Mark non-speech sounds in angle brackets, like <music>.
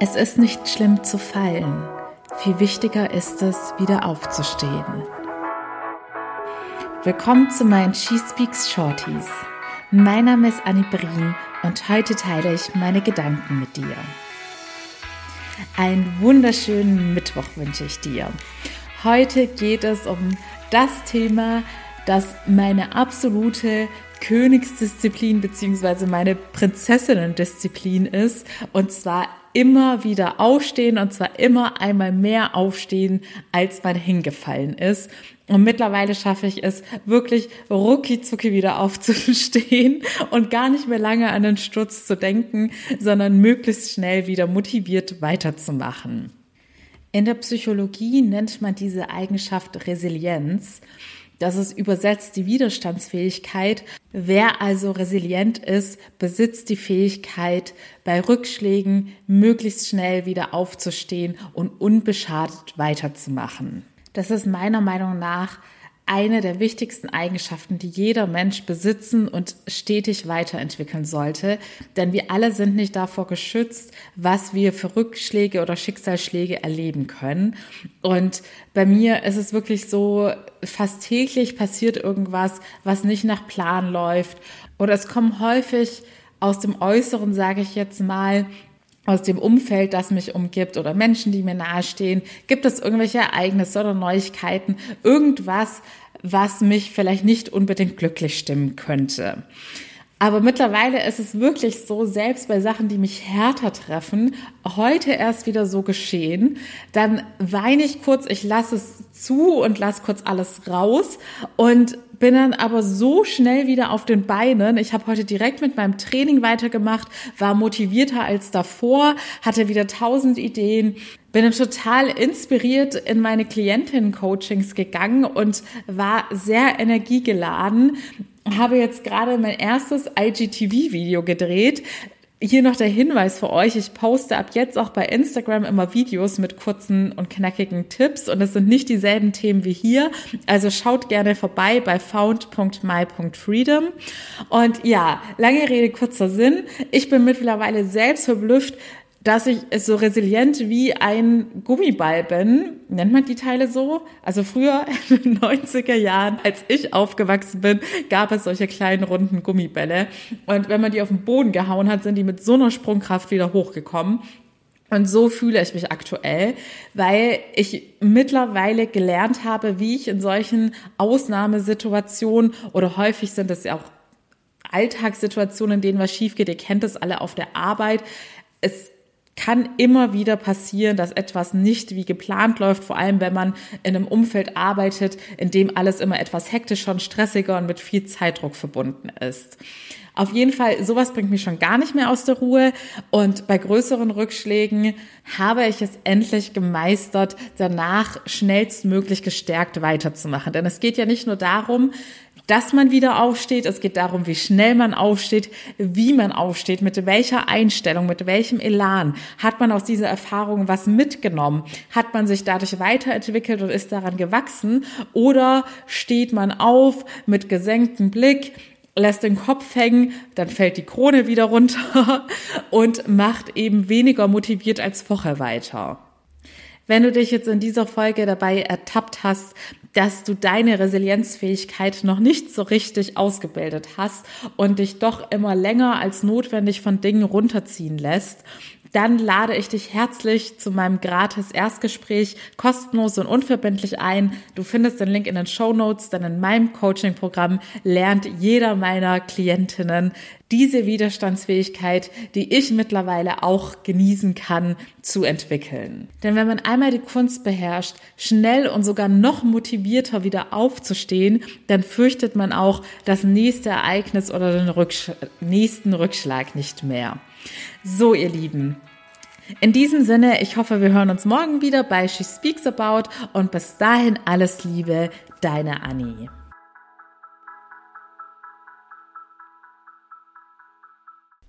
Es ist nicht schlimm zu fallen. Viel wichtiger ist es, wieder aufzustehen. Willkommen zu meinen She Speaks Shorties. Mein Name ist Annie Brien und heute teile ich meine Gedanken mit dir. Einen wunderschönen Mittwoch wünsche ich dir. Heute geht es um das Thema, das meine absolute Königsdisziplin bzw. meine Prinzessinnendisziplin ist. Und zwar immer wieder aufstehen und zwar immer einmal mehr aufstehen, als man hingefallen ist. Und mittlerweile schaffe ich es wirklich rucki zucki wieder aufzustehen <laughs> und gar nicht mehr lange an den Sturz zu denken, sondern möglichst schnell wieder motiviert weiterzumachen. In der Psychologie nennt man diese Eigenschaft Resilienz. Das ist übersetzt die Widerstandsfähigkeit. Wer also resilient ist, besitzt die Fähigkeit, bei Rückschlägen möglichst schnell wieder aufzustehen und unbeschadet weiterzumachen. Das ist meiner Meinung nach eine der wichtigsten Eigenschaften, die jeder Mensch besitzen und stetig weiterentwickeln sollte. Denn wir alle sind nicht davor geschützt, was wir für Rückschläge oder Schicksalsschläge erleben können. Und bei mir ist es wirklich so, fast täglich passiert irgendwas, was nicht nach Plan läuft. Oder es kommen häufig aus dem Äußeren, sage ich jetzt mal, aus dem Umfeld, das mich umgibt oder Menschen, die mir nahestehen? Gibt es irgendwelche Ereignisse oder Neuigkeiten? Irgendwas, was mich vielleicht nicht unbedingt glücklich stimmen könnte. Aber mittlerweile ist es wirklich so, selbst bei Sachen, die mich härter treffen, heute erst wieder so geschehen, dann weine ich kurz, ich lasse es zu und lasse kurz alles raus und bin dann aber so schnell wieder auf den Beinen. Ich habe heute direkt mit meinem Training weitergemacht, war motivierter als davor, hatte wieder tausend Ideen, bin total inspiriert in meine Klientinnen-Coachings gegangen und war sehr energiegeladen habe jetzt gerade mein erstes IGTV-Video gedreht. Hier noch der Hinweis für euch. Ich poste ab jetzt auch bei Instagram immer Videos mit kurzen und knackigen Tipps und es sind nicht dieselben Themen wie hier. Also schaut gerne vorbei bei found.my.freedom. Und ja, lange Rede, kurzer Sinn. Ich bin mittlerweile selbst verblüfft, dass ich so resilient wie ein Gummiball bin. Nennt man die Teile so? Also früher <laughs> in den 90er Jahren, als ich aufgewachsen bin, gab es solche kleinen runden Gummibälle. Und wenn man die auf den Boden gehauen hat, sind die mit so einer Sprungkraft wieder hochgekommen. Und so fühle ich mich aktuell, weil ich mittlerweile gelernt habe, wie ich in solchen Ausnahmesituationen oder häufig sind es ja auch Alltagssituationen, in denen was schief geht. Ihr kennt das alle auf der Arbeit. Es kann immer wieder passieren, dass etwas nicht wie geplant läuft, vor allem wenn man in einem Umfeld arbeitet, in dem alles immer etwas hektischer und stressiger und mit viel Zeitdruck verbunden ist. Auf jeden Fall, sowas bringt mich schon gar nicht mehr aus der Ruhe. Und bei größeren Rückschlägen habe ich es endlich gemeistert, danach schnellstmöglich gestärkt weiterzumachen. Denn es geht ja nicht nur darum, dass man wieder aufsteht. Es geht darum, wie schnell man aufsteht, wie man aufsteht, mit welcher Einstellung, mit welchem Elan. Hat man aus dieser Erfahrung was mitgenommen? Hat man sich dadurch weiterentwickelt und ist daran gewachsen? Oder steht man auf mit gesenktem Blick? lässt den Kopf hängen, dann fällt die Krone wieder runter <laughs> und macht eben weniger motiviert als vorher weiter. Wenn du dich jetzt in dieser Folge dabei ertappt hast, dass du deine Resilienzfähigkeit noch nicht so richtig ausgebildet hast und dich doch immer länger als notwendig von Dingen runterziehen lässt, dann lade ich dich herzlich zu meinem gratis Erstgespräch kostenlos und unverbindlich ein. Du findest den Link in den Show Notes, denn in meinem Coaching-Programm lernt jeder meiner Klientinnen diese Widerstandsfähigkeit, die ich mittlerweile auch genießen kann, zu entwickeln. Denn wenn man einmal die Kunst beherrscht, schnell und sogar noch motivierter wieder aufzustehen, dann fürchtet man auch das nächste Ereignis oder den Rücksch nächsten Rückschlag nicht mehr. So, ihr Lieben. In diesem Sinne, ich hoffe, wir hören uns morgen wieder bei She Speaks About und bis dahin alles Liebe, deine Annie.